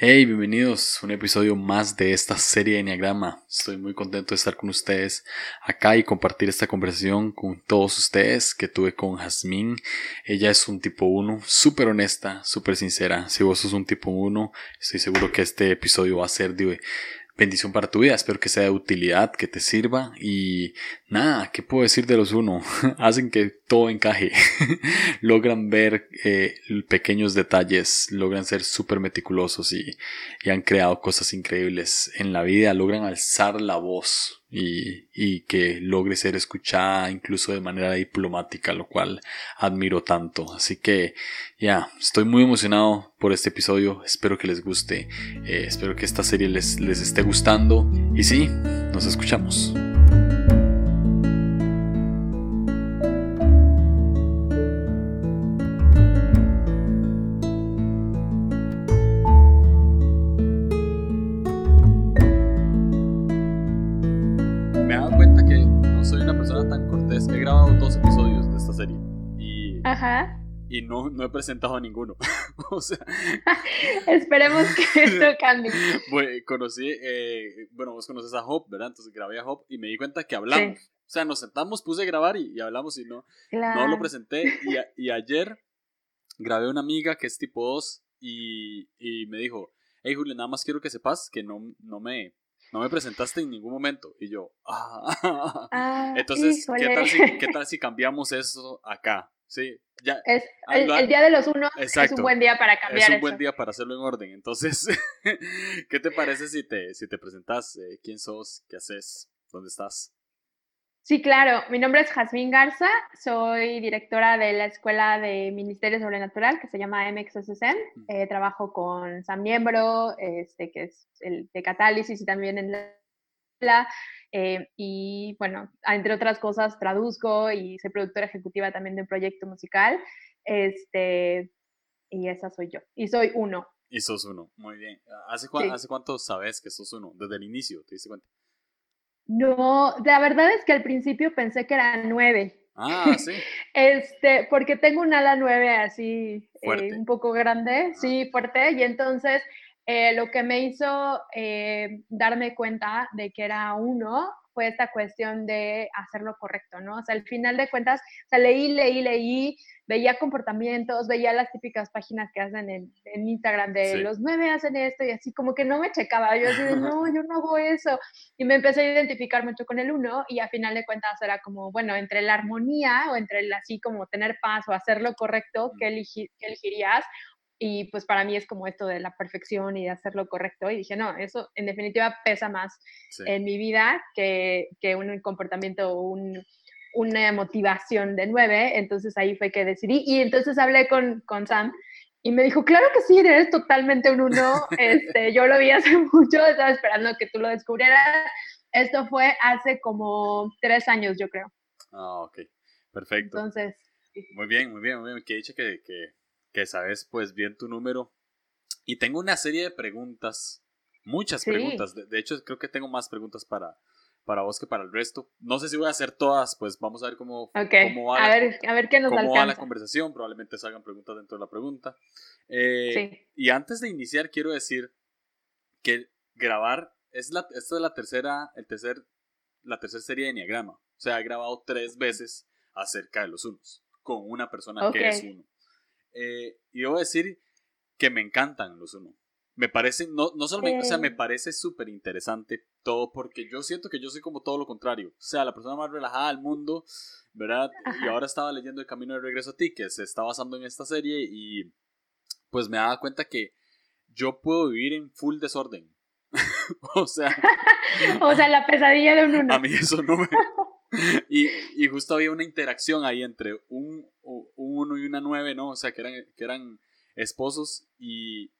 Hey, bienvenidos a un episodio más de esta serie de Enneagrama. Estoy muy contento de estar con ustedes acá y compartir esta conversación con todos ustedes que tuve con Jazmín. Ella es un tipo 1, súper honesta, súper sincera. Si vos sos un tipo 1, estoy seguro que este episodio va a ser de bendición para tu vida. Espero que sea de utilidad, que te sirva. Y nada, ¿qué puedo decir de los uno? Hacen que todo encaje. logran ver eh, pequeños detalles, logran ser súper meticulosos y, y han creado cosas increíbles en la vida. Logran alzar la voz y, y, que logre ser escuchada incluso de manera diplomática, lo cual admiro tanto. Así que ya, estoy muy emocionado por este episodio, espero que les guste, eh, espero que esta serie les, les esté gustando y sí, nos escuchamos. No, no he presentado a ninguno. o sea, Esperemos que esto cambie. Bueno, conocí, eh, bueno, vos conoces a Hop, ¿verdad? Entonces grabé a Hop y me di cuenta que hablamos. O sea, nos sentamos, puse a grabar y, hablamos y no, no lo presenté. Y, y, ayer grabé una amiga que es tipo 2 y, y me dijo, hey Julio, nada más quiero que sepas que no, no me... No me presentaste en ningún momento. Y yo, ah. ah Entonces, ¿qué tal, si, ¿qué tal si cambiamos eso acá? Sí, ya. Es, el, día de los unos es un buen día para cambiar. Es un buen día para hacerlo en orden. Entonces, ¿qué te parece si te, si te presentas? Eh, ¿Quién sos? ¿Qué haces? ¿Dónde estás? Sí, claro. Mi nombre es Jazmín Garza. Soy directora de la Escuela de Ministerio Sobrenatural que se llama MXSSM. Eh, trabajo con San Miembro, este, que es el de Catálisis y también en la eh, y bueno, entre otras cosas, traduzco y soy productora ejecutiva también de un proyecto musical. Este, y esa soy yo. Y soy uno. Y sos uno, muy bien. ¿Hace, ¿Hace cuánto sabes que sos uno? Desde el inicio, ¿te diste cuenta? No, la verdad es que al principio pensé que eran nueve. Ah, sí. este, porque tengo un ala nueve así, eh, un poco grande, sí, fuerte, y entonces eh, lo que me hizo eh, darme cuenta de que era uno fue esta cuestión de hacerlo correcto, ¿no? O sea, al final de cuentas, o sea, leí, leí, leí, veía comportamientos, veía las típicas páginas que hacen en, Instagram de los nueve hacen esto y así como que no me checaba, yo así de, no, yo no hago eso. Y me empecé a identificar mucho con el uno y a final de cuentas era como, bueno, entre la armonía o entre el así como tener paz o hacerlo correcto, ¿qué, ¿qué elegirías? Y pues para mí es como esto de la perfección y de hacerlo correcto y dije, no, eso en definitiva pesa más en mi vida que, que un comportamiento o un, una motivación de nueve, entonces ahí fue que decidí y entonces hablé con, con Sam y me dijo, claro que sí, eres totalmente un uno, este, yo lo vi hace mucho, estaba esperando que tú lo descubrieras, esto fue hace como tres años yo creo. Ah, ok, perfecto. Entonces... Muy bien, muy bien, muy bien, que dicho que, que que sabes pues bien tu número. Y tengo una serie de preguntas, muchas preguntas. De, hecho, creo que tengo más preguntas para, para vos que para el resto. No sé si voy a hacer todas, pues vamos a ver cómo, cómo, va, a ver, a ver qué nos cómo va la conversación. Probablemente salgan preguntas dentro de la pregunta. Eh, y antes de iniciar, quiero decir que grabar es la, esta es la tercera, el tercer, la tercera serie de Enneagrama. O sea, he grabado tres veces acerca de los unos, con una persona que es uno. Eh, y debo decir que me encantan los uno. Me parece, no, no solamente, o sea, me parece súper interesante todo, porque yo siento que yo soy como todo lo contrario. O sea, la persona más relajada del mundo, ¿verdad? Y ahora estaba leyendo El Camino de Regreso a ti, que se está basando en esta serie, y pues me daba cuenta que yo puedo vivir en full desorden. o sea. o sea, la pesadilla de un uno. A mí eso no me. y, y justo había una interacción ahí entre un un uno y una nueve, ¿no? O sea, que eran, que eran esposos y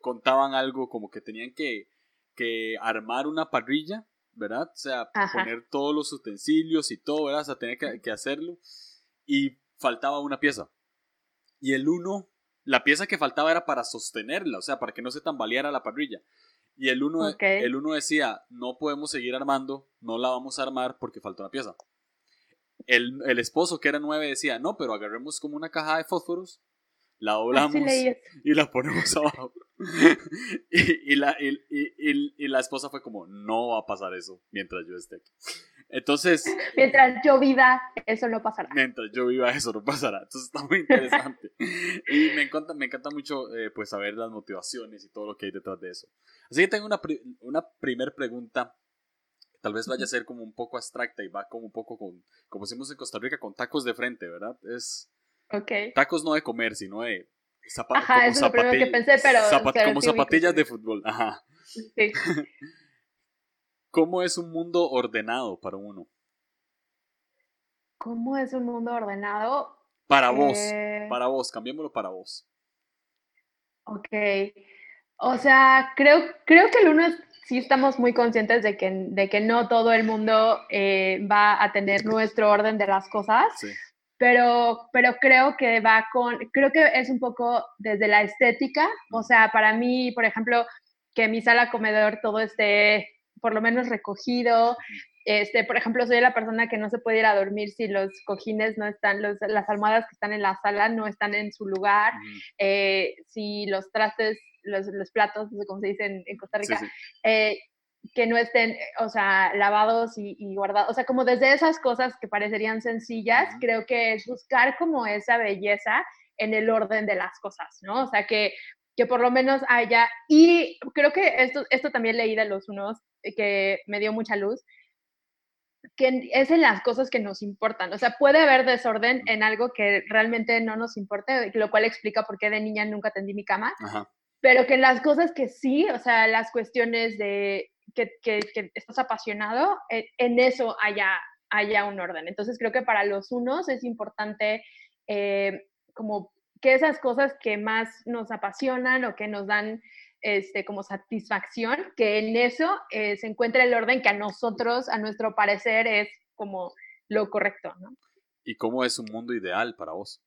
contaban algo como que tenían que, que armar una parrilla, ¿verdad? O sea, poner todos los utensilios y todo, ¿verdad? O sea, tenía que, hacerlo. Y faltaba una pieza. Y el uno, la pieza que faltaba era para sostenerla, o sea, para que no se tambaleara la parrilla. Y el uno, el uno decía, no podemos seguir armando, no la vamos a armar porque falta una pieza. El, el, esposo, que era nueve, decía, no, pero agarremos como una caja de fósforos, la doblamos y la ponemos abajo. y, la, y, la esposa fue como, no va a pasar eso mientras yo esté aquí. Entonces... Mientras yo viva, eso no pasará. Mientras yo viva, eso no pasará. Entonces está muy interesante. y me encanta, me encanta mucho eh, pues saber las motivaciones y todo lo que hay detrás de eso. Así que tengo una, una primer pregunta tal vez vaya a ser como un poco abstracta y va como un poco con, como decimos en Costa Rica, con tacos de frente, ¿verdad? Es okay. tacos no de comer, sino de zapatos. Ajá, eso es lo que pensé, pero... como zapatillas de fútbol, ajá. Sí. ¿Cómo es un mundo ordenado para uno? ¿Cómo es un mundo ordenado? Para vos, eh, para vos, cambiémoslo para vos. Ok. O sea, creo, creo que el uno es sí estamos muy conscientes de que, de que no todo el mundo eh, va a tener nuestro orden de las cosas, pero, pero creo que va con, creo que es un poco desde la estética, o sea, para mí, por ejemplo, que mi sala comedor todo esté por lo menos recogido, este, por ejemplo, soy la persona que no se puede ir a dormir si los cojines no están, los, las almohadas que están en la sala no están en su lugar, eh, si los trastes los, los platos, no sé cómo se dice en, Costa Rica, eh, que no estén, o sea, lavados y, guardados. O sea, como desde esas cosas que parecerían sencillas, creo que es buscar como esa belleza en el orden de las cosas, ¿no? O sea, que, que por lo menos haya, y creo que esto, esto también leí de los unos eh, que me dio mucha luz, que es en las cosas que nos importan. O sea, puede haber desorden en algo que realmente no nos importe, lo cual explica por qué de niña nunca tendí mi cama. Ajá pero que las cosas que sí, o sea, las cuestiones de que, estás apasionado, eh, en, eso haya, haya un orden. Entonces creo que para los unos es importante eh, como que esas cosas que más nos apasionan o que nos dan este, como satisfacción, que en eso eh, se encuentre el orden que a nosotros, a nuestro parecer, es como lo correcto, ¿no? ¿Y cómo es un mundo ideal para vos?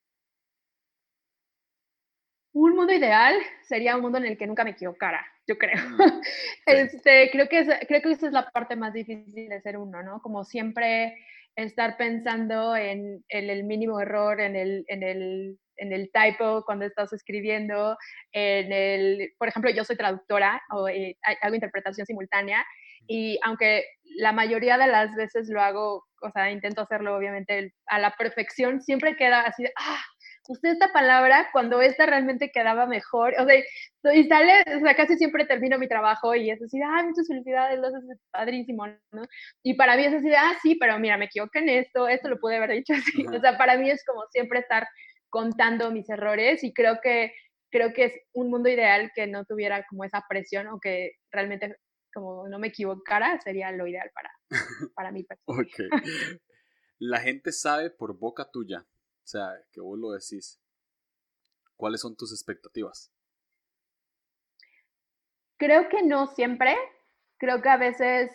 Un mundo ideal sería un mundo en el que nunca me equivocara, yo creo. Mm, este, creo, que creo que esa es la parte más difícil de ser uno, ¿no? Como siempre estar pensando en, el mínimo error, en el, en el, en el typo cuando estás escribiendo, en el, por ejemplo, yo soy traductora o eh, hago interpretación simultánea y aunque la mayoría de las veces lo hago, o sea, intento hacerlo obviamente a la perfección, siempre queda así de, ah, usé esta palabra cuando esta realmente quedaba mejor, o sea, y sale, o sea, casi siempre termino mi trabajo y es así, ay, muchas felicidades, lo haces padrísimo, ¿no? Y para mí es así, ah, sí, pero mira, me equivoqué en esto, esto lo pude haber dicho así, o sea, para mí es como siempre estar contando mis errores y creo que, creo que es un mundo ideal que no tuviera como esa presión o que realmente como no me equivocara, sería lo ideal para, para mí. ok. La gente sabe por boca tuya o sea, que vos lo decís. ¿Cuáles son tus expectativas? Creo que no siempre. Creo que a veces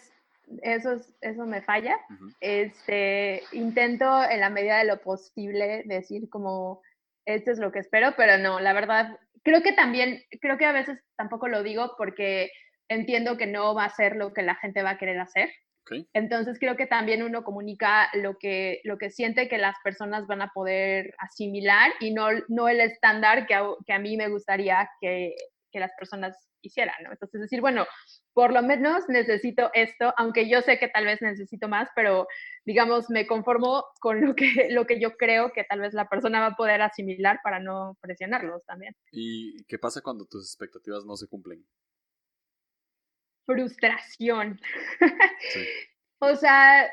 eso, eso me falla. este, intento en la medida de lo posible decir como, esto es lo que espero, pero no, la verdad, creo que también, creo que a veces tampoco lo digo porque entiendo que no va a ser lo que la gente va a querer hacer. Entonces creo que también uno comunica lo que, lo que siente que las personas van a poder asimilar y no, no el estándar que a, que a mí me gustaría que, que las personas hicieran, ¿no? Entonces decir, bueno, por lo menos necesito esto, aunque yo sé que tal vez necesito más, pero digamos, me conformo con lo que, lo que yo creo que tal vez la persona va a poder asimilar para no presionarlos también. ¿Y qué pasa cuando tus expectativas no se cumplen? Frustración. o sea,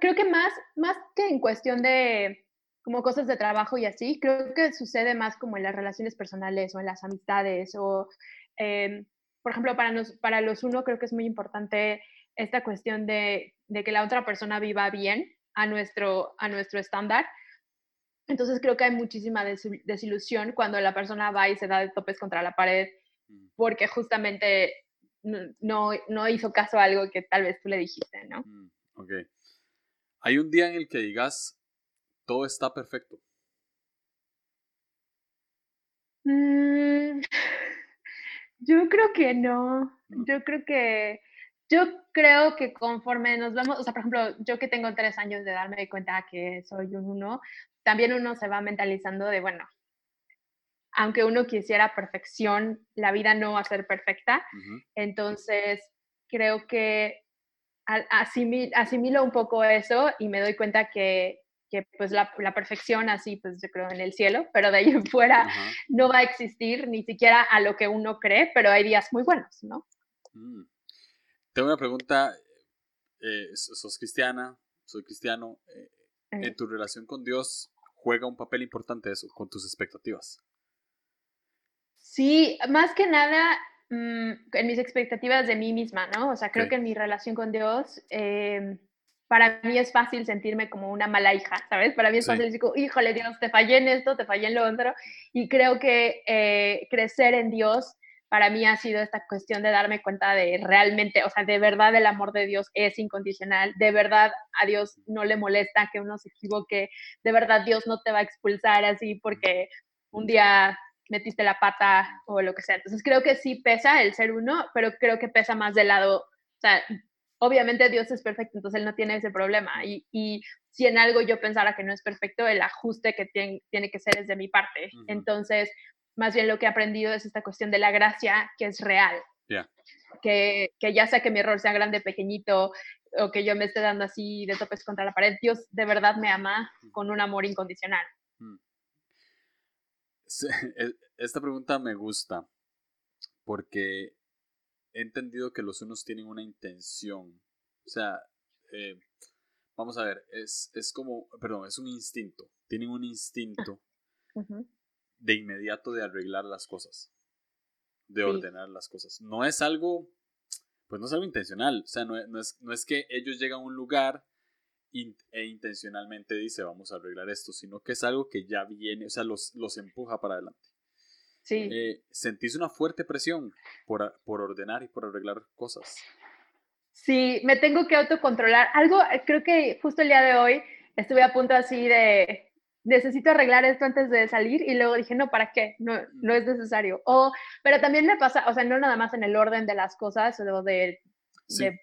creo que más, más que en cuestión de como cosas de trabajo y así, creo que sucede más como en las relaciones personales o en las amistades o, em, por ejemplo, para, nos, para los uno creo que es muy importante esta cuestión de, de, que la otra persona viva bien a nuestro, a nuestro estándar. Entonces creo que hay muchísima desilusión cuando la persona va y se da de topes contra la pared mm. porque justamente no, no hizo caso a algo que tal vez tú le dijiste, ¿no? Mm, ok. ¿Hay un día en el que digas, todo está perfecto? Mm, yo creo que no. Yo creo que, yo creo que conforme nos vamos, o sea, por ejemplo, yo que tengo tres años de darme cuenta que soy un uno, también uno se va mentalizando de, bueno, aunque uno quisiera perfección, la vida no va a ser perfecta. Entonces, creo que asimilo, un poco eso y me doy cuenta que, pues la, perfección así, pues yo creo en el cielo, pero de ahí en fuera no va a existir ni siquiera a lo que uno cree, pero hay días muy buenos, ¿no? Mm. Tengo una pregunta, eh, sos cristiana, soy cristiano, eh, en tu relación con Dios juega un papel importante eso, con tus expectativas. Sí, más que nada mm, en mis expectativas de mí misma, ¿no? O sea, creo que en mi relación con Dios, em, para mí es fácil sentirme como una mala hija, ¿sabes? Para mí es fácil decir, híjole Dios, te fallé en esto, te fallé en lo otro. Y creo que eh, crecer en Dios para mí ha sido esta cuestión de darme cuenta de realmente, o sea, de verdad el amor de Dios es incondicional, de verdad a Dios no le molesta que uno se equivoque, de verdad Dios no te va a expulsar así porque un día metiste la pata o lo que sea. Entonces creo que sí pesa el ser uno, pero creo que pesa más del lado, o sea, obviamente Dios es perfecto, entonces Él no tiene ese problema. Y, y si en algo yo pensara que no es perfecto, el ajuste que tiene, tiene que ser es de mi parte. Entonces, más bien lo que he aprendido es esta cuestión de la gracia que es real. Que, que, ya sea que mi error sea grande, pequeñito, o que yo me esté dando así de topes contra la pared, Dios de verdad me ama con un amor incondicional. E, esta pregunta me gusta porque he entendido que los unos tienen una intención. O sea, eh, vamos a ver, es, es, como, perdón, es un instinto. Tienen un instinto de inmediato de arreglar las cosas, de ordenar las cosas. No es algo, pues no es algo intencional, o sea, no, es, no es que ellos llegan a un lugar e intencionalmente dice vamos a arreglar esto, sino que es algo que ya viene, o sea, los, los empuja para adelante. Sí. Eh, ¿Sentís una fuerte presión por, por ordenar y por arreglar cosas? Sí, me tengo que autocontrolar. Algo, creo que justo el día de hoy estuve a punto así de, necesito arreglar esto antes de salir y luego dije, no, ¿para qué? No, no es necesario. O, pero también me pasa, o sea, no nada más en el orden de las cosas o de, de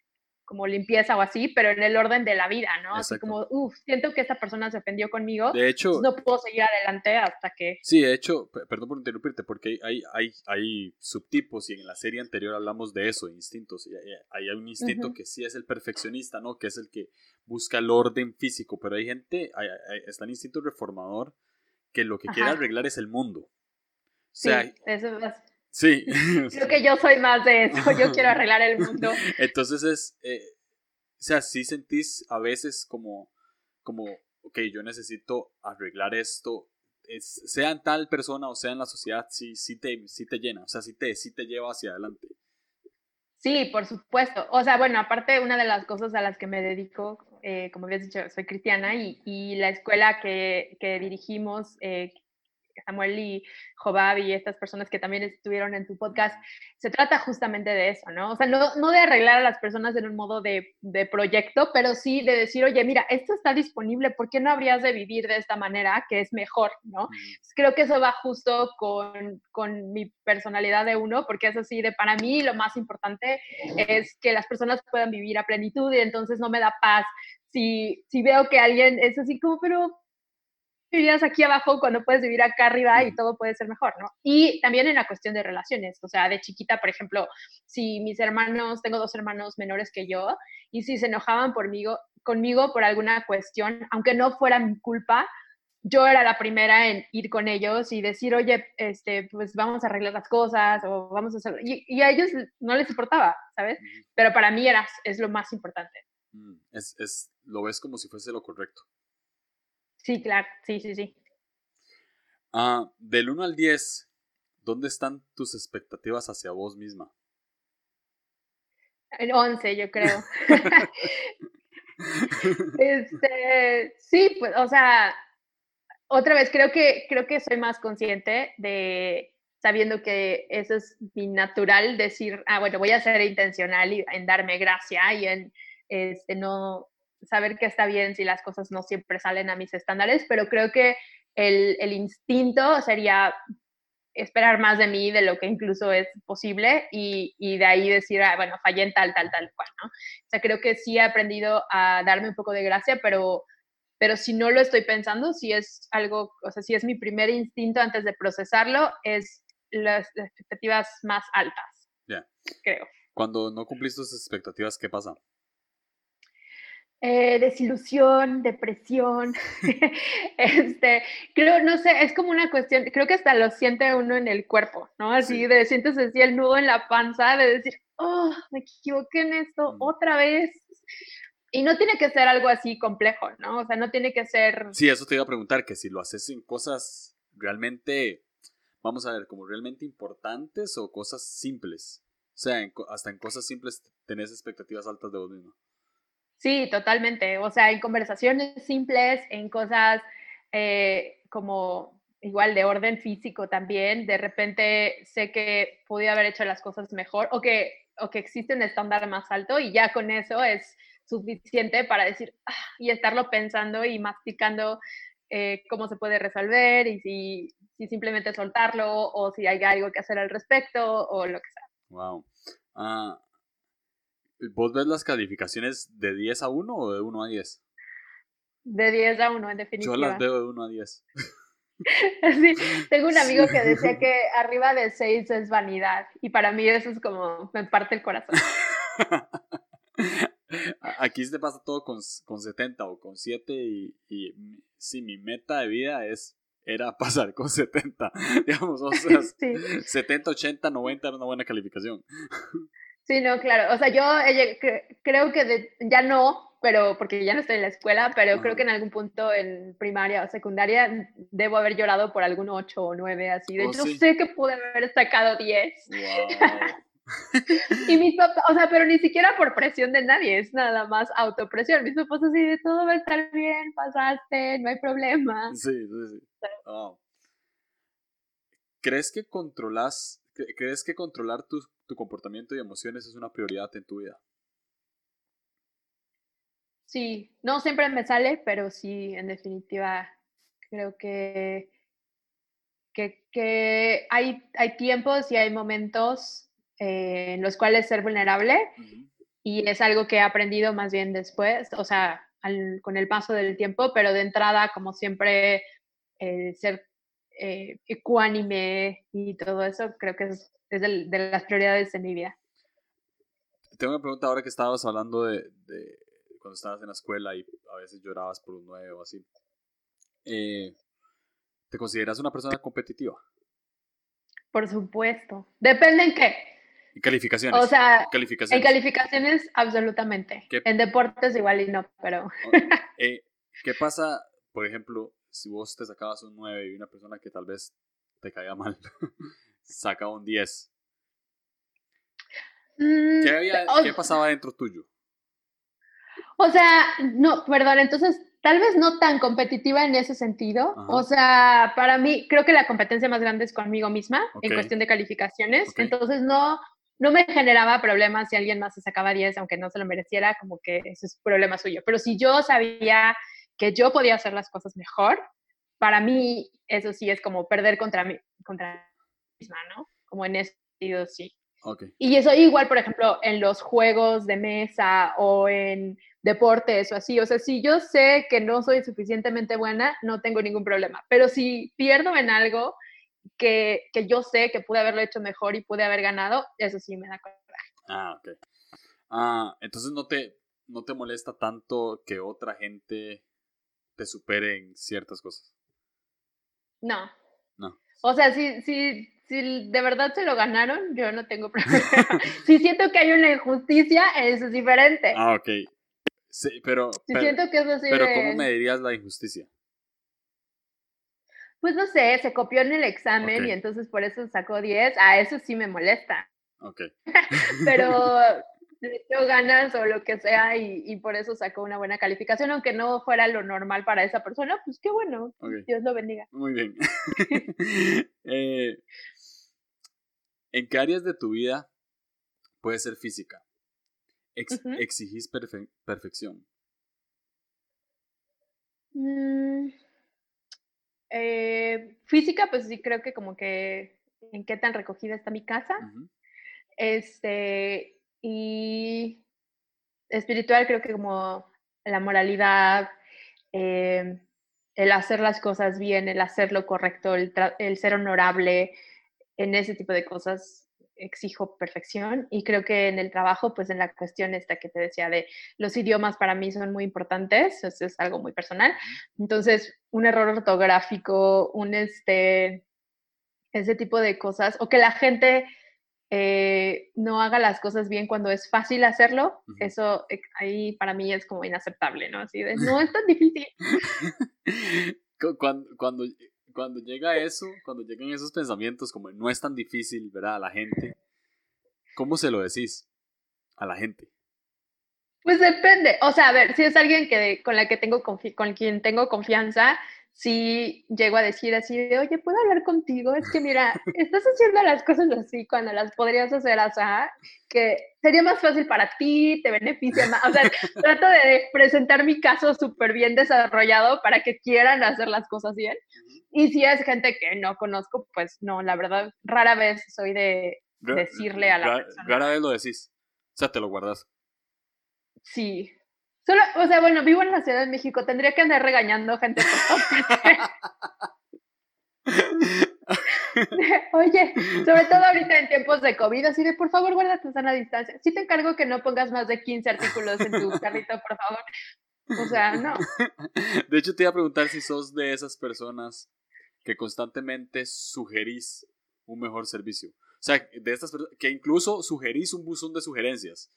como limpieza o así, pero en el orden de la vida, ¿no? Así como, uff, siento que esta persona se ofendió conmigo. De hecho, no puedo seguir adelante hasta que... Sí, de hecho, perdón por interrumpirte, porque hay, hay, hay subtipos y en la serie anterior hablamos de eso, instintos. Hay, un instinto que sí es el perfeccionista, ¿no? Que es el que busca el orden físico, pero hay gente, hay, está el instinto reformador que lo que quiere arreglar es el mundo. O sea, sí, eso es Sí. Creo que yo soy más de eso, yo quiero arreglar el mundo. Entonces es, eh, o sea, sí sentís a veces como, como, ok, yo necesito arreglar esto, es, sea en tal persona o sea en la sociedad, sí, sí, te, sí te llena, o sea, sí te, sí te lleva hacia adelante. Sí, por supuesto. O sea, bueno, aparte una de las cosas a las que me dedico, eh, como habías dicho, soy cristiana y, y la escuela que, que dirigimos, eh, Samuel y Jobab y estas personas que también estuvieron en tu podcast, se trata justamente de eso, ¿no? O sea, no, no de arreglar a las personas en un modo de, de, proyecto, pero sí de decir, oye, mira, esto está disponible, ¿por qué no habrías de vivir de esta manera que es mejor, ¿no? Creo que eso va justo con, con mi personalidad de uno, porque es así de, para mí lo más importante es que las personas puedan vivir a plenitud y entonces no me da paz si, si veo que alguien es así como, pero vivías aquí abajo cuando puedes vivir acá arriba y todo puede ser mejor, ¿no? Y también en la cuestión de relaciones, o sea, de chiquita, por ejemplo, si mis hermanos, tengo dos hermanos menores que yo, y si se enojaban conmigo, conmigo por alguna cuestión, aunque no fuera mi culpa, yo era la primera en ir con ellos y decir, oye, este, pues vamos a arreglar las cosas o vamos a hacer... Y, a ellos no les importaba, ¿sabes? Pero para mí era, es lo más importante. Mm, es, es, lo ves como si fuese lo correcto. Sí, claro, sí, sí, sí. Ah, del 1 al 10, ¿dónde están tus expectativas hacia vos misma? En 11, yo creo. este, sí, pues, o sea, otra vez, creo que, creo que soy más consciente de sabiendo que eso es mi natural, decir, ah, bueno, voy a ser intencional y en darme gracia y en este, no, saber que está bien si las cosas no siempre salen a mis estándares, pero creo que el, el instinto sería esperar más de mí de lo que incluso es posible y, y de ahí decir, ah, bueno, fallé en tal, tal, tal cual, ¿no? O sea, creo que sí he aprendido a darme un poco de gracia, pero pero si no lo estoy pensando, si es algo, o sea, si es mi primer instinto antes de procesarlo, es las expectativas más altas. Ya. Creo. Cuando no cumplís tus expectativas, ¿qué pasa? Eh, desilusión, depresión, este, creo, no sé, es como una cuestión, creo que hasta lo siente uno en el cuerpo, ¿no? Así de sientes así el nudo en la panza de decir, oh, me equivoqué en esto otra vez. Y no tiene que ser algo así complejo, ¿no? O sea, no tiene que ser... Sí, eso te iba a preguntar, que si lo haces en cosas realmente, vamos a ver, como realmente importantes o cosas simples. O sea, hasta en cosas simples tenés expectativas altas de vos mismo. Sí, totalmente. O sea, en conversaciones simples, en cosas eh, como igual de orden físico también, de repente sé que podía haber hecho las cosas mejor o que, o que existe un estándar más alto y ya con eso es suficiente para decir ah", y estarlo pensando y masticando eh, cómo se puede resolver y si, si, simplemente soltarlo o si hay algo que hacer al respecto o lo que sea. Wow. Ah, ¿Vos ves las calificaciones de 10 a 1 o de 1 a 10? De 10 a 1, en definitiva. Yo las veo de 1 a 10. sí, tengo un amigo que decía que arriba de 6 es vanidad y para mí eso es como me parte el corazón. Aquí se pasa todo con, con 70 o con 7 y, y sí, mi meta de vida es era pasar con 70, digamos, o sea, 70, 80, 90 era una buena calificación. Sí, no, claro. O sea, yo creo que ya no, pero porque ya no estoy en la escuela, pero creo que en algún punto en primaria o secundaria debo haber llorado por algún 8 o 9, así. De oh, hecho, sé que pude haber sacado 10. y mis papás, o sea, pero ni siquiera por presión de nadie, es nada más autopresión. Mis papás así de todo va a estar bien, pasaste, no hay problema. Sí, sí, sí. ¿Crees que controlas ¿Crees que controlar tu, comportamiento y emociones es una prioridad en tu vida? Sí, no siempre me sale, pero sí, en definitiva, creo que, que, hay, hay tiempos y hay momentos eh, en los cuales ser vulnerable y es algo que he aprendido más bien después, o sea, con el paso del tiempo, pero de entrada, como siempre, ser eh, ecuánime y todo eso, creo que es, de, las prioridades de mi vida. Tengo una pregunta ahora que estabas hablando de, cuando estabas en la escuela y a veces llorabas por un nuevo o así. Eh, ¿Te consideras una persona competitiva? Por supuesto. Depende en qué. En calificaciones. O sea, en calificaciones absolutamente. En deportes igual y no, pero... Eh, ¿Qué pasa, por ejemplo, si vos te sacabas un 9 y una persona que tal vez te caía mal saca un 10, mm, ¿Qué, pasaba dentro tuyo? O sea, no, perdón, entonces tal vez no tan competitiva en ese sentido. O sea, para mí creo que la competencia más grande es conmigo misma en cuestión de calificaciones. Entonces no, no me generaba problemas si alguien más se sacaba 10, aunque no se lo mereciera, como que ese es problema suyo. Pero si yo sabía que yo podía hacer las cosas mejor, para mí eso sí es como perder contra mí, contra mí misma, ¿no? Como en ese sentido, sí. Y eso igual, por ejemplo, en los juegos de mesa o en deportes o así. O sea, si yo sé que no soy suficientemente buena, no tengo ningún problema. Pero si pierdo en algo que, que yo sé que pude haberlo hecho mejor y pude haber ganado, eso sí me da coraje. Ah, ok. Ah, entonces no te, no te molesta tanto que otra gente te superen ciertas cosas. No. No. O sea, si, si, si de verdad se lo ganaron, yo no tengo problema. si siento que hay una injusticia, eso es diferente. Ah, ok. Sí, pero. Si siento que eso sí Pero, ¿cómo me dirías la injusticia? Pues no sé, se copió en el examen y entonces por eso sacó 10. A eso sí me molesta. Ok. pero le dio ganas o lo que sea y, por eso sacó una buena calificación, aunque no fuera lo normal para esa persona, pues qué bueno, Dios lo bendiga. Muy bien. Eh, ¿En qué áreas de tu vida puede ser física? ¿Exigís perfección? Mm, eh, física, pues sí creo que como que en qué tan recogida está mi casa. Este, y espiritual creo que como la moralidad, eh, el hacer las cosas bien, el hacer lo correcto, el, el ser honorable, en ese tipo de cosas exijo perfección y creo que en el trabajo, pues en la cuestión esta que te decía de los idiomas para mí son muy importantes, eso es algo muy personal. Entonces, un error ortográfico, un este, ese tipo de cosas, o que la gente eh, no haga las cosas bien cuando es fácil hacerlo, eso eh, ahí para mí es como inaceptable, ¿no? Así de, no es tan difícil. cuando, cuando cuando llega eso, cuando llegan esos pensamientos como no es tan difícil, ¿verdad? A la gente, ¿cómo se lo decís a la gente? Pues depende, o sea, a ver, si es alguien que con la que tengo con quien tengo confianza, si llego a decir así de, oye, ¿puedo hablar contigo? Es que mira, estás haciendo las cosas así cuando las podrías hacer así, que sería más fácil para ti, te beneficia más. O sea, trato de presentar mi caso súper bien desarrollado para que quieran hacer las cosas bien. Y si es gente que no conozco, pues no, la verdad, rara vez soy de decirle a la persona. Rara vez lo decís. O sea, te lo guardas. Sí. Solo, o sea, bueno, vivo en la Ciudad de México, tendría que andar regañando gente Oye, sobre todo ahorita en tiempos de COVID, así de por favor guarda tu sana distancia. Sí te encargo que no pongas más de 15 artículos en tu carrito, por favor. O sea, no. De hecho, te iba a preguntar si sos de esas personas que constantemente sugerís un mejor servicio. O sea, de estas que incluso sugerís un buzón de sugerencias.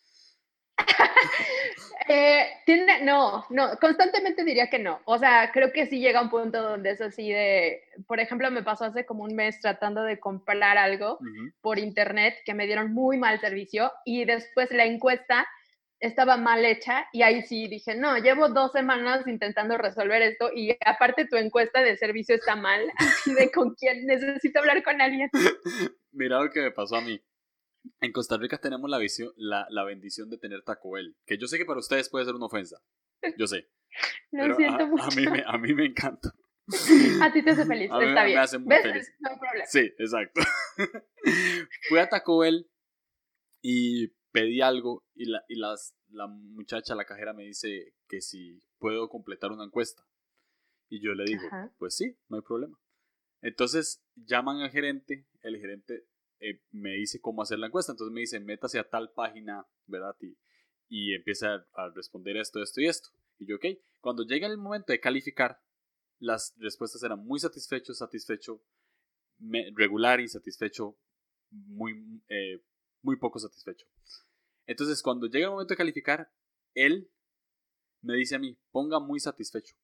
eh, tiene, no, no, constantemente diría que no. O sea, creo que sí llega un punto donde es así de, por ejemplo, me pasó hace como un mes tratando de comprar algo por internet que me dieron muy mal servicio y después la encuesta estaba mal hecha y ahí sí dije, no, llevo dos semanas intentando resolver esto y aparte tu encuesta de servicio está mal, así de con quién necesito hablar con alguien. Mira lo que me pasó a mí. En Costa Rica tenemos la, visión, la, bendición de tener Taco Bell, que yo sé que para ustedes puede ser una ofensa, yo sé. Lo siento mucho. A mí, me, a mí me encanta. A ti te hace feliz, está bien. Me hace muy feliz. No hay problema. Sí, exacto. Fui a Taco Bell y pedí algo y, la, y las, la muchacha, la cajera, me dice que si puedo completar una encuesta. Y yo le digo, pues sí, no hay problema. Entonces llaman al gerente, el gerente eh, me dice cómo hacer la encuesta. Entonces me dice, métase a tal página, ¿verdad? Y, y empieza a, responder esto, esto y esto. Y yo, ok, cuando llega el momento de calificar, las respuestas eran muy satisfecho, satisfecho, regular, insatisfecho, muy, eh, muy poco satisfecho. Entonces, cuando llega el momento de calificar, él me dice a mí, ponga muy satisfecho.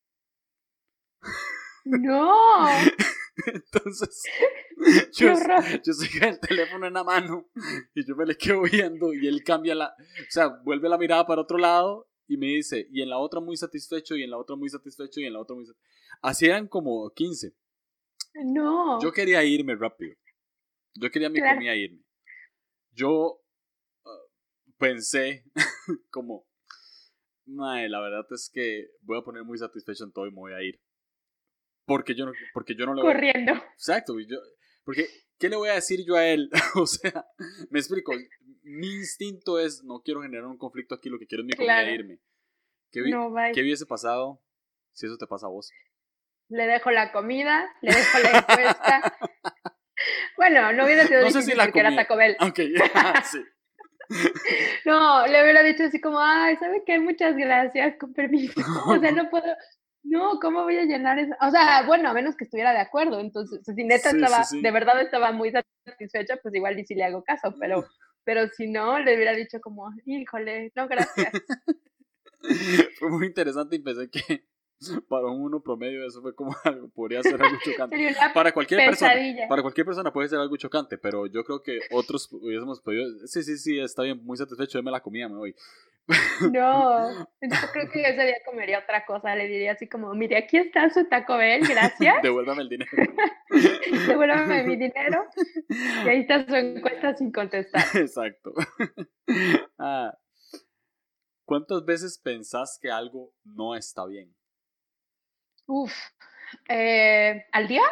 No. Entonces, yo, yo con el teléfono en la mano y yo me le quedo viendo y él cambia la, o sea, vuelve la mirada para otro lado y me dice, y en la otra muy satisfecho, y en la otra muy satisfecho, y en la otra muy satisfecho. Así eran como 15. No. Yo quería irme rápido. Yo quería mi comida irme. Yo pensé como, la verdad es que voy a poner muy satisfecho en todo y me voy a ir. Porque yo no, porque yo no le voy Corriendo. Exacto, yo, porque ¿qué le voy a decir yo a él? o sea, me explico, mi instinto es, no quiero generar un conflicto aquí, lo que quiero es mi comida e irme. ¿Qué, ¿Qué hubiese pasado si eso te pasa a vos? Le dejo la comida, le dejo la encuesta. bueno, no hubiera sido no sé si la porque era Taco Bell. Ok, sí. No, le hubiera dicho así como, ay, ¿sabe qué? Muchas gracias, con permiso. O sea, no puedo, no, ¿cómo voy a llenar eso? O sea, bueno, a menos que estuviera de acuerdo. Entonces, si neta estaba, de verdad estaba muy satisfecha, pues igual y si le hago caso, pero, pero si no, le hubiera dicho como, híjole, no, gracias. Fue muy interesante y pensé que para un uno promedio eso fue como algo, podría ser algo chocante. Para cualquier persona, para cualquier persona puede ser algo chocante, pero yo creo que otros hubiésemos podido, sí, sí, sí, está bien, muy satisfecho, de me la comida, me voy. No, yo creo que ese día comería otra cosa, le diría así como, mire, aquí está su Taco Bell, gracias. Devuélvame el dinero. Devuélvame mi dinero. Y ahí está su encuesta sin contestar. Exacto. Ah, ¿Cuántas veces pensás que algo no está bien? Uf, eh, ¿al día?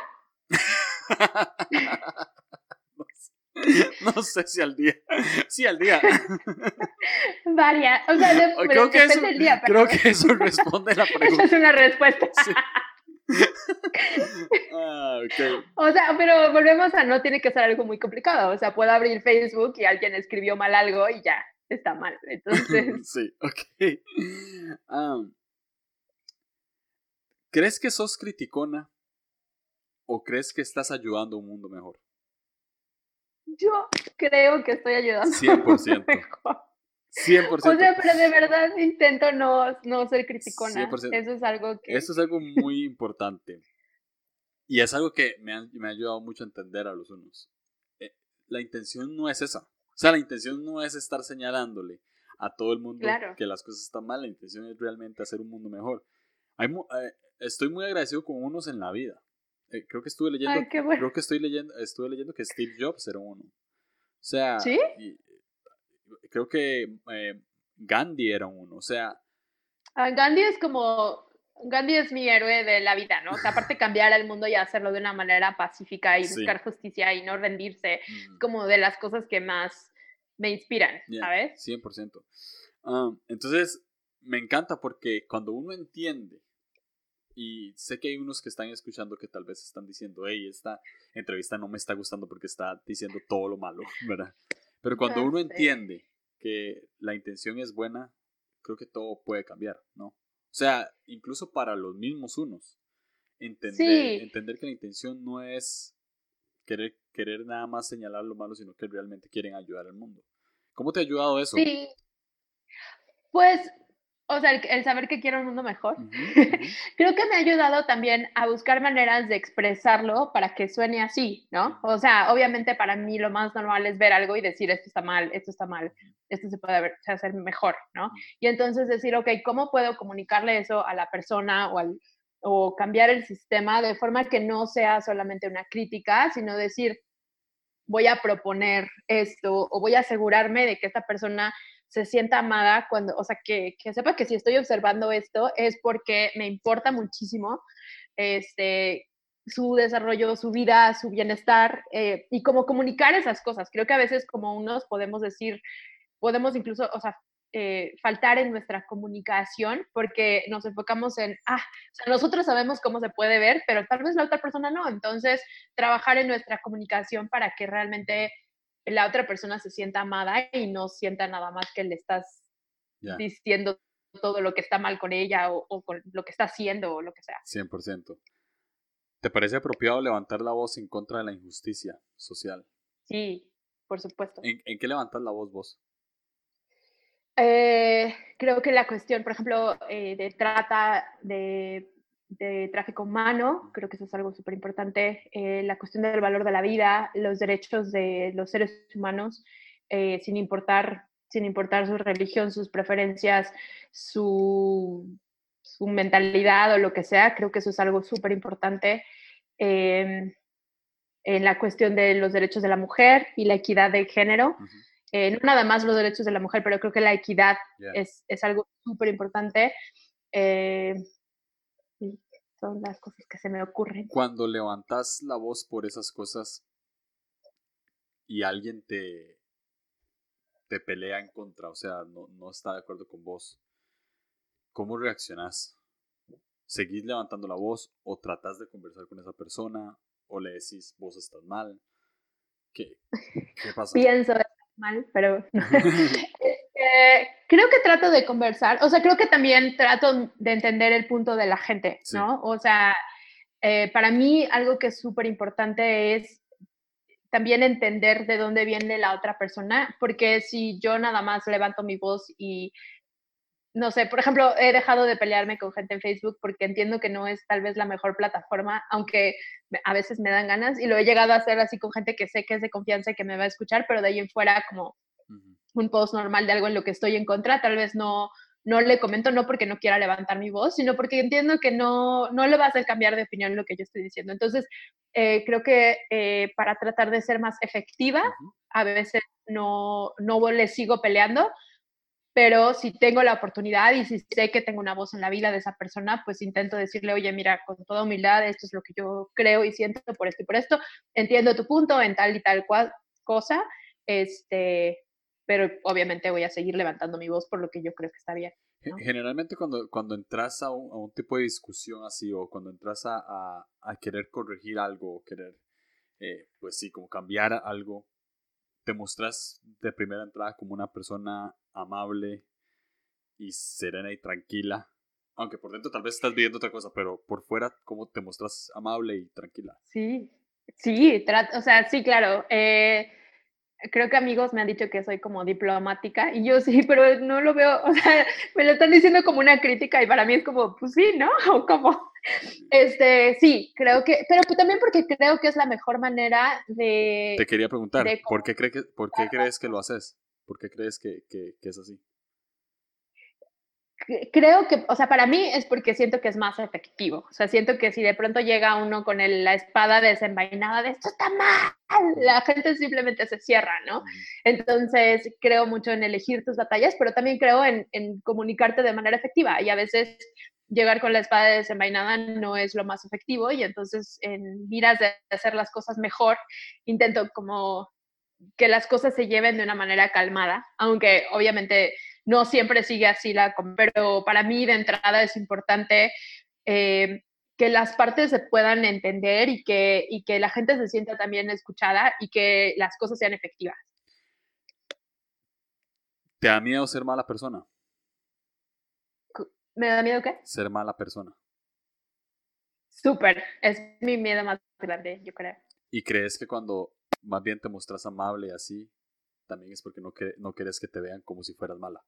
No sé si al día. Sí, al día. Varias. O sea, creo, que eso, día, creo que eso responde a la pregunta. Esa es una respuesta. Ah, okay. O sea, pero volvemos a no tiene que ser algo muy complicado. O sea, puedo abrir Facebook y alguien escribió mal algo y ya está mal. Entonces. sí, ok. Um, ¿Crees que sos criticona o crees que estás ayudando a un mundo mejor? Yo creo que estoy ayudando 100%. Mejor. 100%. O sea, pero de verdad intento no, no ser criticona. Eso es algo que... Eso es algo muy importante. Y es algo que me ha, me ha ayudado mucho a entender a los unos. Eh, la intención no es esa. O sea, la intención no es estar señalándole a todo el mundo que las cosas están mal. La intención es realmente hacer un mundo mejor. Hay, eh, estoy muy agradecido con unos en la vida. Eh, creo que estuve leyendo, creo que estoy leyendo, estuve leyendo que Steve Jobs era uno. O sea, ¿Sí? creo que eh, Gandhi era uno. O sea, ah, Gandhi es como Gandhi es mi héroe de la vida, ¿no? O sea, aparte cambiar el mundo y hacerlo de una manera pacífica y buscar justicia y no rendirse, es como de las cosas que más me inspiran, ¿sabes? 100%. Ah, entonces, me encanta porque cuando uno entiende y sé que hay unos que están escuchando que tal vez están diciendo, hey, esta entrevista no me está gustando porque está diciendo todo lo malo, ¿verdad? Pero cuando uno entiende que la intención es buena, creo que todo puede cambiar, ¿no? O sea, incluso para los mismos unos, entender, entender que la intención no es querer, querer nada más señalar lo malo, sino que realmente quieren ayudar al mundo. ¿Cómo te ha ayudado eso? Sí. Pues o sea, el, saber que quiero un mundo mejor, creo que me ha ayudado también a buscar maneras de expresarlo para que suene así, ¿no? O sea, obviamente para mí lo más normal es ver algo y decir, esto está mal, esto está mal, esto se puede hacer mejor, ¿no? Y entonces decir, ok, ¿cómo puedo comunicarle eso a la persona o, al, o cambiar el sistema de forma que no sea solamente una crítica, sino decir, voy a proponer esto o voy a asegurarme de que esta persona se sienta amada cuando, o sea, que, que, sepa que si estoy observando esto es porque me importa muchísimo este, su desarrollo, su vida, su bienestar eh, y cómo comunicar esas cosas. Creo que a veces como unos podemos decir, podemos incluso, o sea, eh, faltar en nuestra comunicación porque nos enfocamos en, ah, o sea, nosotros sabemos cómo se puede ver, pero tal vez la otra persona no. Entonces, trabajar en nuestra comunicación para que realmente la otra persona se sienta amada y no sienta nada más que le estás diciendo todo lo que está mal con ella o, con lo que está haciendo o lo que sea. 100%. ¿Te parece apropiado levantar la voz en contra de la injusticia social? Sí, por supuesto. ¿En, qué levantas la voz vos? Eh, creo que la cuestión, por ejemplo, eh, de trata de de tráfico humano, creo que eso es algo súper importante, eh, la cuestión del valor de la vida, los derechos de los seres humanos, eh, sin, importar, sin importar su religión, sus preferencias, su, su, mentalidad o lo que sea, creo que eso es algo súper importante. Em, en la cuestión de los derechos de la mujer y la equidad de género. Eh, no nada más los derechos de la mujer, pero creo que la equidad es, es, algo súper importante son las cosas que se me ocurren. Cuando levantas la voz por esas cosas y alguien te, te pelea en contra, o sea, no, no está de acuerdo con vos, ¿cómo reaccionás? ¿Seguís levantando la voz o tratás de conversar con esa persona o le decís vos estás mal? ¿Qué, qué pasa? Pienso mal, pero Eh, creo que trato de conversar, o sea, creo que también trato de entender el punto de la gente, ¿no? O sea, eh, para mí algo que es súper importante es también entender de dónde viene la otra persona, porque si yo nada más levanto mi voz y, no sé, por ejemplo, he dejado de pelearme con gente en Facebook porque entiendo que no es tal vez la mejor plataforma, aunque a veces me dan ganas y lo he llegado a hacer así con gente que sé que es de confianza y que me va a escuchar, pero de ahí en fuera como un post normal de algo en lo que estoy en contra, tal vez no, no le comento, no porque no quiera levantar mi voz, sino porque entiendo que no, no le va a hacer cambiar de opinión lo que yo estoy diciendo. Entonces, eh, creo que eh, para tratar de ser más efectiva, a veces no, no le sigo peleando, pero si tengo la oportunidad y si sé que tengo una voz en la vida de esa persona, pues intento decirle, oye, mira, con toda humildad, esto es lo que yo creo y siento por esto y por esto, entiendo tu punto en tal y tal cual, cosa, este, pero obviamente voy a seguir levantando mi voz por lo que yo creo que está bien. Generalmente cuando, cuando entras a un, tipo de discusión así o cuando entras a, a, querer corregir algo o querer, eh, pues sí, como cambiar algo, te muestras de primera entrada como una persona amable y serena y tranquila. Aunque por dentro tal vez estás viviendo otra cosa, pero por fuera, ¿cómo te muestras amable y tranquila? Sí, sí, o sea, sí, claro. Eh, creo que amigos me han dicho que soy como diplomática y yo sí, pero no lo veo, o sea, me lo están diciendo como una crítica y para mí es como, pues sí, ¿no? O como, este, sí, creo que, pero también porque creo que es la mejor manera de... Te quería preguntar, ¿por, qué cree que, ¿por qué crees que lo haces? ¿Por qué crees que, que, que es así? Creo que, o sea, para mí es porque siento que es más efectivo. O sea, siento que si de pronto llega uno con la espada desenvainada de esto está mal, la gente simplemente se cierra, ¿no? Entonces, creo mucho en elegir tus batallas, pero también creo en, comunicarte de manera efectiva. Y a veces llegar con la espada desenvainada no es lo más efectivo y entonces en miras de hacer las cosas mejor, intento como que las cosas se lleven de una manera calmada, aunque obviamente no siempre sigue así la, pero para mí de entrada es importante eh, que las partes se puedan entender y que, y que la gente se sienta también escuchada y que las cosas sean efectivas. ¿Te da miedo ser mala persona? ¿Me da miedo qué? Ser mala persona. Súper, es mi miedo más grande, yo creo. ¿Y crees que cuando más bien te muestras amable así, también es porque no, que, no quieres que te vean como si fueras mala?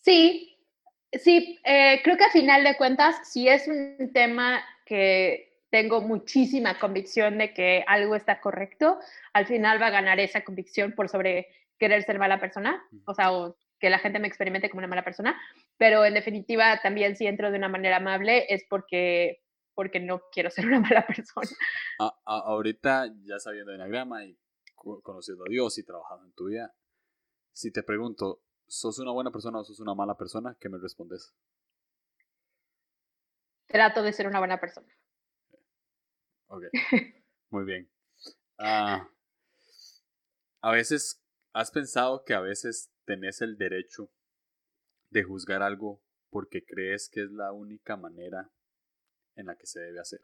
Sí, sí, eh, creo que a final de cuentas, si es un tema que tengo muchísima convicción de que algo está correcto, al final va a ganar esa convicción por sobre querer ser mala persona, o sea, o que la gente me experimente como una mala persona, pero en definitiva también si entro de una manera amable es porque, porque no quiero ser una mala persona. ahorita, ya sabiendo Enagrama y conociendo a Dios y trabajando en tu vida, si te pregunto, ¿sos una buena persona o sos una mala persona? ¿Qué me respondes? Trato de ser una buena persona. Ok, muy bien. Ah, a veces, ¿has pensado que a veces tenés el derecho de juzgar algo porque crees que es la única manera en la que se debe hacer?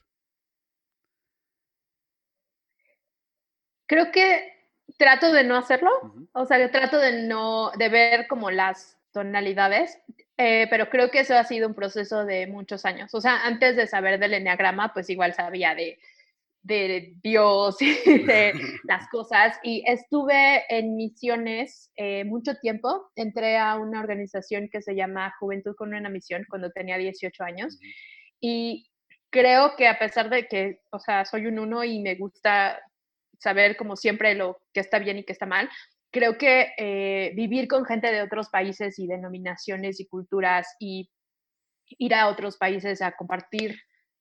Creo que trato de no hacerlo, o sea, trato de no, de ver como las tonalidades, eh, pero creo que eso ha sido un proceso de muchos años. O sea, antes de saber del enneagrama, pues igual sabía de, de Dios y de las cosas. Y estuve en misiones eh, mucho tiempo. Entré a una organización que se llama Juventud con una misión cuando tenía 18 años. Y creo que a pesar de que, o sea, soy un uno y me gusta saber como siempre lo que está bien y que está mal. Creo que eh, vivir con gente de otros países y denominaciones y culturas y ir a otros países a compartir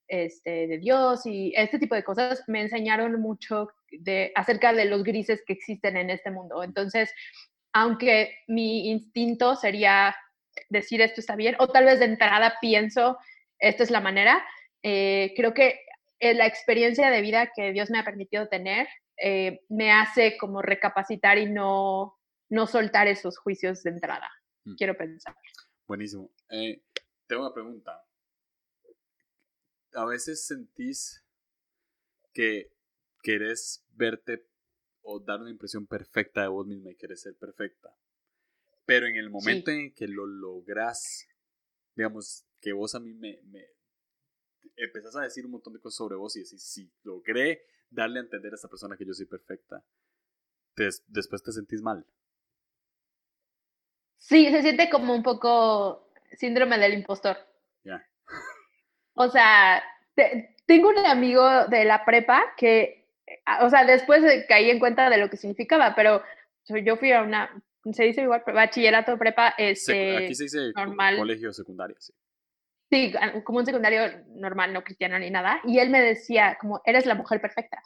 este, de Dios y este tipo de cosas me enseñaron mucho de, acerca de los grises que existen en este mundo. Entonces, aunque mi instinto sería decir esto está bien, o tal vez de entrada pienso, esta es la manera, eh, creo que eh, la experiencia de vida que Dios me ha permitido tener eh, me hace como recapacitar y no, no soltar esos juicios de entrada. Mm. Quiero pensar. Buenísimo. Eh, tengo una pregunta. A veces sentís que querés verte o dar una impresión perfecta de vos misma y querés ser perfecta. Pero en el momento en que lo logras, digamos, que vos a mí me, me empezás a decir un montón de cosas sobre vos y decís, sí, logré darle a entender a esa persona que yo soy perfecta, después te sentís mal. Sí, se siente como un poco síndrome del impostor. Ya. O sea, tengo un amigo de la prepa que, o sea, después caí en cuenta de lo que significaba, pero yo fui a una, se dice igual, bachillerato, prepa, este, Aquí se dice normal. colegio secundario, sí. Sí, como un secundario normal, no cristiano ni nada. Y él me decía, como, eres la mujer perfecta.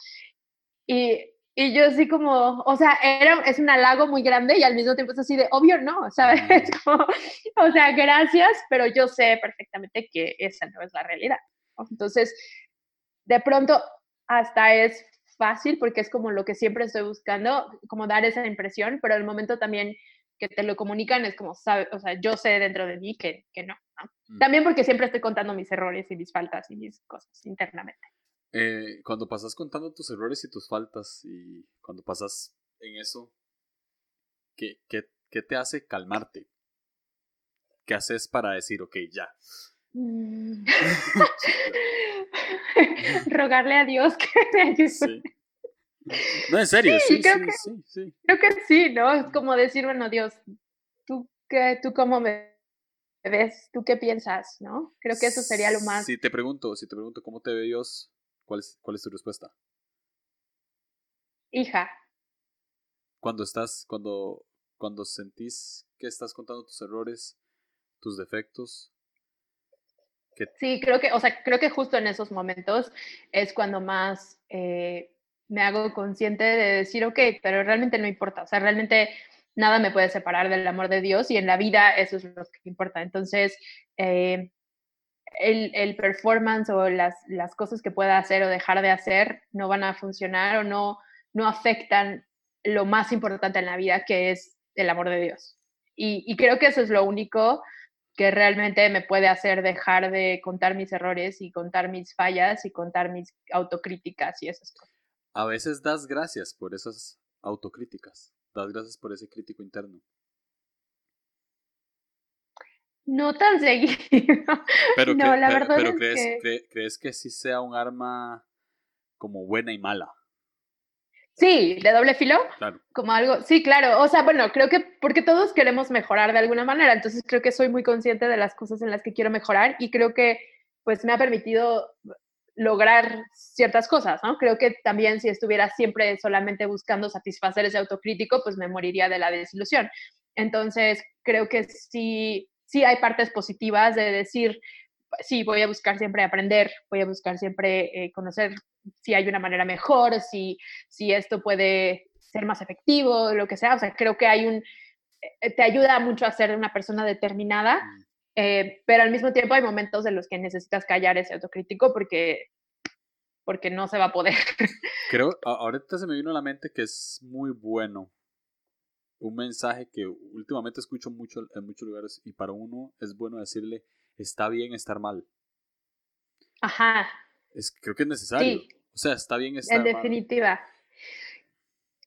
Y, y yo así como, o sea, era, es un halago muy grande y al mismo tiempo es así de, obvio no, ¿sabes? Como, o sea, gracias, pero yo sé perfectamente que esa no es la realidad. Entonces, de pronto, hasta es fácil porque es como lo que siempre estoy buscando, como dar esa impresión, pero el momento también que te lo comunican es como, sabe, o sea, yo sé dentro de mí que, que no, mm. También porque siempre estoy contando mis errores y mis faltas y mis cosas internamente. Eh, cuando pasas contando tus errores y tus faltas y cuando pasas en eso, ¿qué, qué, qué te hace calmarte? ¿Qué haces para decir, ok, ya? Mm. Rogarle a Dios que me ayude. No, en serio, sí, creo que, sí, Creo que sí, ¿no? Es como decir, bueno, Dios, ¿tú, qué, tú cómo me ves? ¿Tú qué piensas? ¿No? Creo que eso sería lo más... Si te pregunto, si te pregunto cómo te ve Dios, ¿cuál es, cuál es tu respuesta? Hija. Cuando estás, cuando, cuando sentís que estás contando tus errores, tus defectos, Sí, creo que, o sea, creo que justo en esos momentos es cuando más eh, me hago consciente de decir, ok, pero realmente no importa, o sea, realmente nada me puede separar del amor de Dios y en la vida eso es lo que importa. Entonces, eh, el, el, performance o las, las, cosas que pueda hacer o dejar de hacer no van a funcionar o no, no afectan lo más importante en la vida, que es el amor de Dios. Y, y creo que eso es lo único que realmente me puede hacer dejar de contar mis errores y contar mis fallas y contar mis autocríticas y esas cosas. A veces das gracias por esas autocríticas, das gracias por ese crítico interno. No tan seguido. Pero, no, la verdad pero crees, que... crees que sí sea un arma como buena y mala. Sí, de doble filo. Claro. Como algo, sí, claro. O sea, bueno, creo que porque todos queremos mejorar de alguna manera, entonces creo que soy muy consciente de las cosas en las que quiero mejorar y creo que pues me ha permitido lograr ciertas cosas, ¿no? Creo que también si estuviera siempre solamente buscando satisfacer ese autocrítico, pues me moriría de la desilusión. Entonces, creo que sí, sí hay partes positivas de decir, sí, voy a buscar siempre aprender, voy a buscar siempre eh, conocer si hay una manera mejor, si, si esto puede ser más efectivo, lo que sea. O sea, creo que hay un, eh, te ayuda mucho a ser una persona determinada, mm. Eh, pero al mismo tiempo hay momentos en los que necesitas callar ese autocrítico porque, porque no se va a poder. Creo, ahorita se me vino a la mente que es muy bueno. Un mensaje que últimamente escucho mucho en muchos lugares y para uno es bueno decirle, está bien estar mal. Ajá es, creo que es necesario. O sea, está bien estar En definitiva.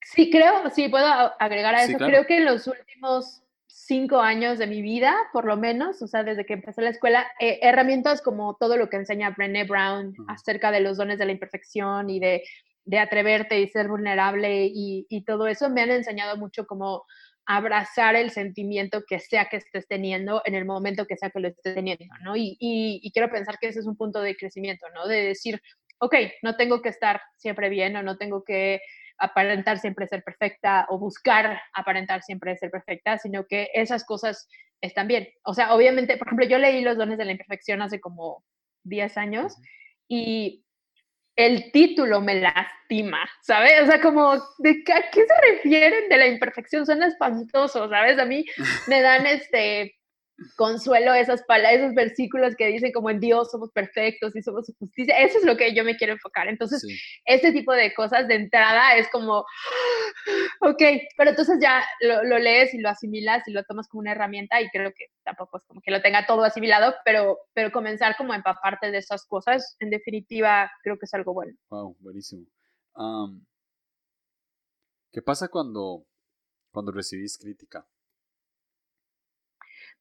Sí, creo, sí, puedo agregar a eso. Creo que en los últimos cinco años de mi vida, por lo menos, o sea, desde que empecé la escuela, eh, herramientas como todo lo que enseña Brené Brown acerca de los dones de la imperfección y de, de atreverte y ser vulnerable y, y, todo eso, me han enseñado mucho como abrazar el sentimiento que sea que estés teniendo en el momento que sea que lo estés teniendo, ¿no? Y, y, quiero pensar que ese es un punto de crecimiento, ¿no? De decir, ok, no tengo que estar siempre bien o no tengo que aparentar siempre ser perfecta o buscar aparentar siempre ser perfecta, sino que esas cosas están bien. O sea, obviamente, por ejemplo, yo leí Los dones de la imperfección hace como 10 años y el título me lastima, ¿sabes? O sea, como, ¿de qué, ¿a qué se refieren de la imperfección? Suena espantoso, ¿sabes? A mí me dan este consuelo esas palabras, esos versículos que dicen como en Dios somos perfectos y somos su justicia. Eso es lo que yo me quiero enfocar. Entonces, este tipo de cosas de entrada es como, ok, pero entonces ya lo, lees y lo asimilas y lo tomas como una herramienta y creo que tampoco es como que lo tenga todo asimilado, pero, pero comenzar como a empaparte de esas cosas, en definitiva, creo que es algo bueno. Wow, buenísimo. ¿Qué pasa cuando, cuando recibís crítica?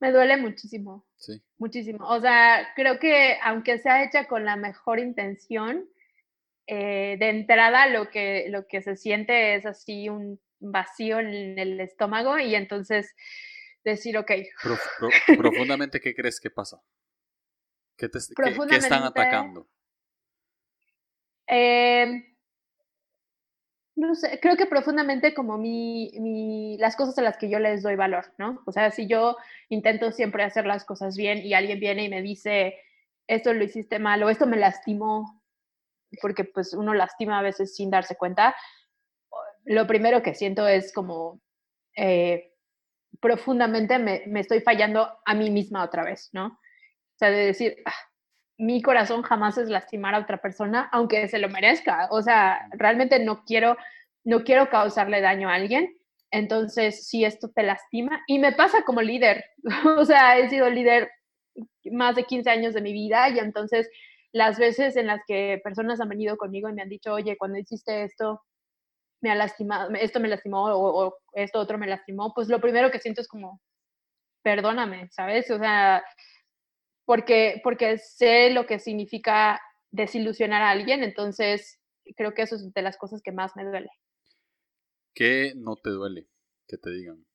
Me duele muchísimo. Sí. Muchísimo. O sea, creo que aunque sea hecha con la mejor intención, eh, de entrada lo que, lo que se siente es así un vacío en el estómago y entonces decir, ok. profundamente, ¿qué crees que pasa? ¿Qué, te, ¿qué están atacando? Eh, no sé, creo que profundamente como mi, mi, las cosas a las que yo les doy valor, ¿no? O sea, si yo intento siempre hacer las cosas bien y alguien viene y me dice, esto lo hiciste mal o esto me lastimó, porque pues uno lastima a veces sin darse cuenta, lo primero que siento es como eh, profundamente me, me, estoy fallando a mí misma otra vez, ¿no? O sea, de decir, ah, mi corazón jamás es lastimar a otra persona, aunque se lo merezca. O sea, realmente no quiero, no quiero causarle daño a alguien. Entonces, si esto te lastima, y me pasa como líder, o sea, he sido líder más de 15 años de mi vida y entonces las veces en las que personas han venido conmigo y me han dicho, oye, cuando hiciste esto, me ha lastimado, esto me lastimó o, o esto otro me lastimó, pues lo primero que siento es como, perdóname, ¿sabes? O sea, porque, porque sé lo que significa desilusionar a alguien, entonces creo que eso es de las cosas que más me duele. ¿Qué no te duele que te digan?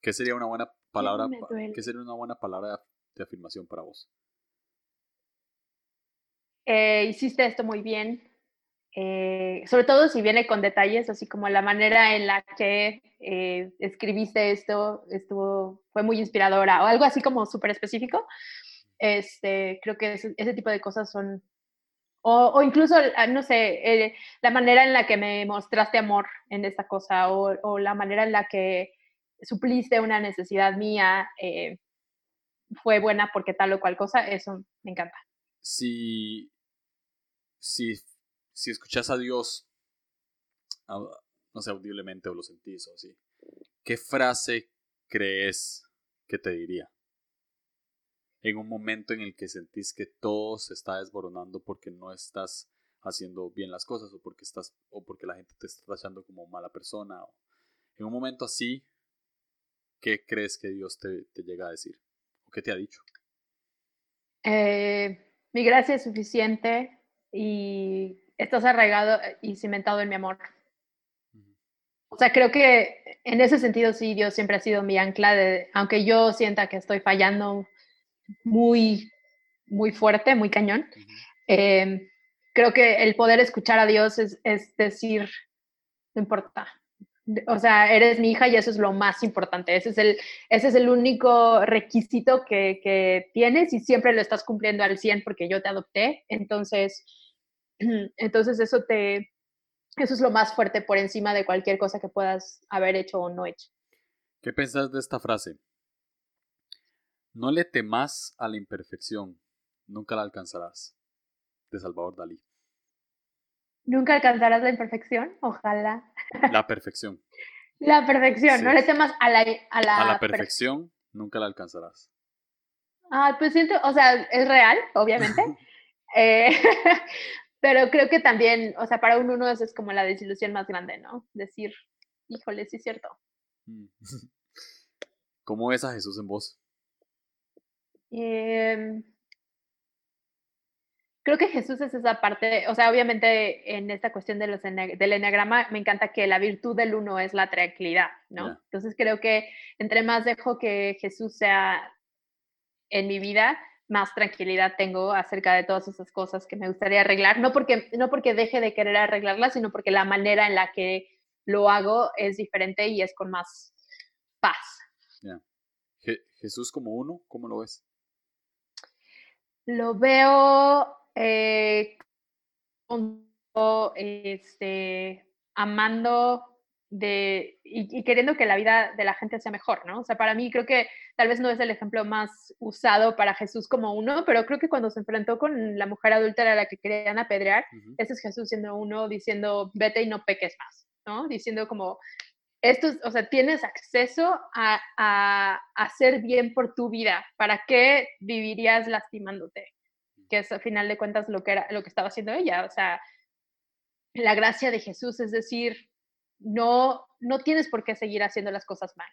¿Qué sería una buena palabra? ¿Qué, sería una buena palabra de afirmación para vos? Eh, hiciste esto muy bien. Eh, sobre todo si viene con detalles, así como la manera en la que eh, escribiste esto estuvo, fue muy inspiradora o algo así como súper específico. Este, creo que ese, tipo de cosas son, o, incluso, ah, no sé, eh, la manera en la que me mostraste amor en esta cosa o, la manera en la que supliste una necesidad mía eh, fue buena porque tal o cual cosa, eso me encanta. Si, si, si escuchas a Dios, no sé, audiblemente o lo sentís o así, ¿qué frase crees que te diría? En un momento en el que sentís que todo se está desboronando porque no estás haciendo bien las cosas o porque estás o porque la gente te está tachando como mala persona en un momento así ¿qué crees que Dios te, llega a decir? ¿o qué te ha dicho? Eh, mi gracia es suficiente y estás arraigado y cimentado en mi amor. O sea, creo que en ese sentido sí, Dios siempre ha sido mi ancla, de, aunque yo sienta que estoy fallando muy, muy fuerte, muy cañón. Em, creo que el poder escuchar a Dios es, decir, no importa. O sea, eres mi hija y eso es lo más importante. Ese es el, ese es el único requisito que, tienes y siempre lo estás cumpliendo al 100 porque yo te adopté. Entonces, entonces eso te, eso es lo más fuerte por encima de cualquier cosa que puedas haber hecho o no hecho. ¿Qué pensás de esta frase? No le temas a la imperfección, nunca la alcanzarás. De Salvador Dalí. ¿Nunca alcanzarás la imperfección? Ojalá. La perfección. La perfección, no le temas a la... A la, a la perfección, nunca la alcanzarás. Ah, pues siento, o sea, es real, obviamente. Eh, pero creo que también, o sea, para un uno eso es como la desilusión más grande, ¿no? Decir, híjole, sí es cierto. Mm. ¿Cómo ves a Jesús en vos? Em, creo que Jesús es esa parte, o sea, obviamente en esta cuestión de los del enneagrama me encanta que la virtud del uno es la tranquilidad, ¿no? Entonces creo que entre más dejo que Jesús sea en mi vida, más tranquilidad tengo acerca de todas esas cosas que me gustaría arreglar, no porque, no porque deje de querer arreglarlas, sino porque la manera en la que lo hago es diferente y es con más paz. Jesús como uno, ¿cómo lo ves? Lo veo eh, este, amando de, y, queriendo que la vida de la gente sea mejor, ¿no? O sea, para mí creo que tal vez no es el ejemplo más usado para Jesús como uno, pero creo que cuando se enfrentó con la mujer adulta a la que querían apedrear, ese es Jesús siendo uno, diciendo, vete y no peques más, ¿no? Diciendo como, esto, o sea, tienes acceso a, hacer bien por tu vida. ¿Para qué vivirías lastimándote? Que es al final de cuentas lo que, era, lo que estaba haciendo ella. O sea, la gracia de Jesús es decir, no, no tienes por qué seguir haciendo las cosas mal.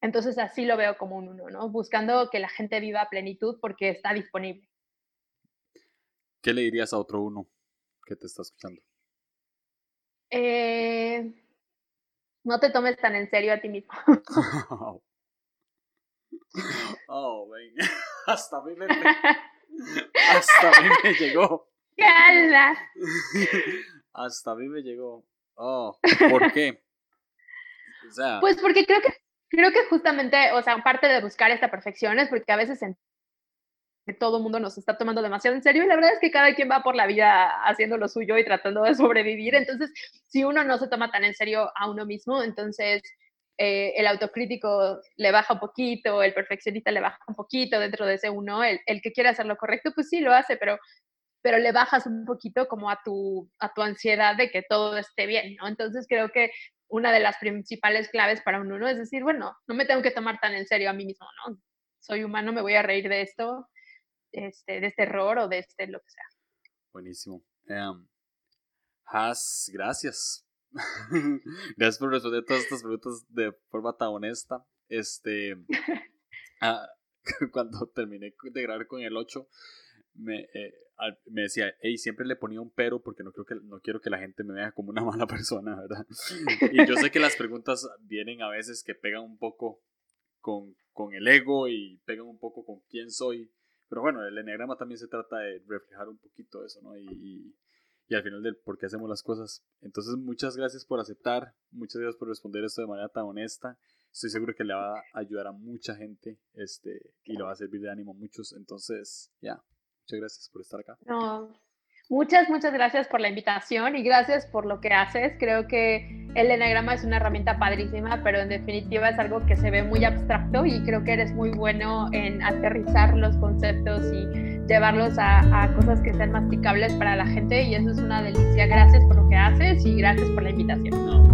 Entonces así lo veo como un uno, ¿no? Buscando que la gente viva a plenitud porque está disponible. ¿Qué le dirías a otro uno que te está escuchando? Eh, no te tomes tan en serio a ti mismo. oh, ven. Hasta a mí me, hasta a mí me llegó. ¡Cala! Hasta a mí me llegó. Oh, ¿por qué? O sea, pues porque creo que creo que justamente, o sea, parte de buscar esta perfección es porque a veces que todo el mundo nos está tomando demasiado en serio y la verdad es que cada quien va por la vida haciendo lo suyo y tratando de sobrevivir. Entonces, si uno no se toma tan en serio a uno mismo, entonces eh, el autocrítico le baja un poquito, el perfeccionista le baja un poquito dentro de ese uno, el, el que quiere hacer lo correcto, pues sí lo hace, pero pero le bajas un poquito como a tu, a tu ansiedad de que todo esté bien. Entonces creo que una de las principales claves para un uno es decir, bueno, no me tengo que tomar tan en serio a mí mismo, ¿no? Soy humano, me voy a reír de esto, este, de este error o de este lo que sea. Buenísimo. Um, Has, gracias. gracias por responder todas estas preguntas de forma tan honesta. Este, ah, cuando terminé de grabar con el 8, me, eh, me decía, hey, siempre le ponía un pero porque no, creo que, no quiero que la gente me vea como una mala persona, ¿verdad? y yo sé que las preguntas vienen a veces que pegan un poco con, con el ego y pegan un poco con quién soy. Pero bueno, el enneagrama también se trata de reflejar un poquito eso, ¿no? Y, y, al final del por qué hacemos las cosas. Entonces, muchas gracias por aceptar, muchas gracias por responder esto de manera tan honesta. Estoy seguro que le va a ayudar a mucha gente este, y le va a servir de ánimo a muchos. Entonces, ya, Muchas gracias por estar acá. Muchas, muchas gracias por la invitación y gracias por lo que haces. Creo que el enagrama es una herramienta padrísima, pero en definitiva es algo que se ve muy abstracto y creo que eres muy bueno en aterrizar los conceptos y llevarlos a, a cosas que sean masticables para la gente y eso es una delicia. Gracias por lo que haces y gracias por la invitación.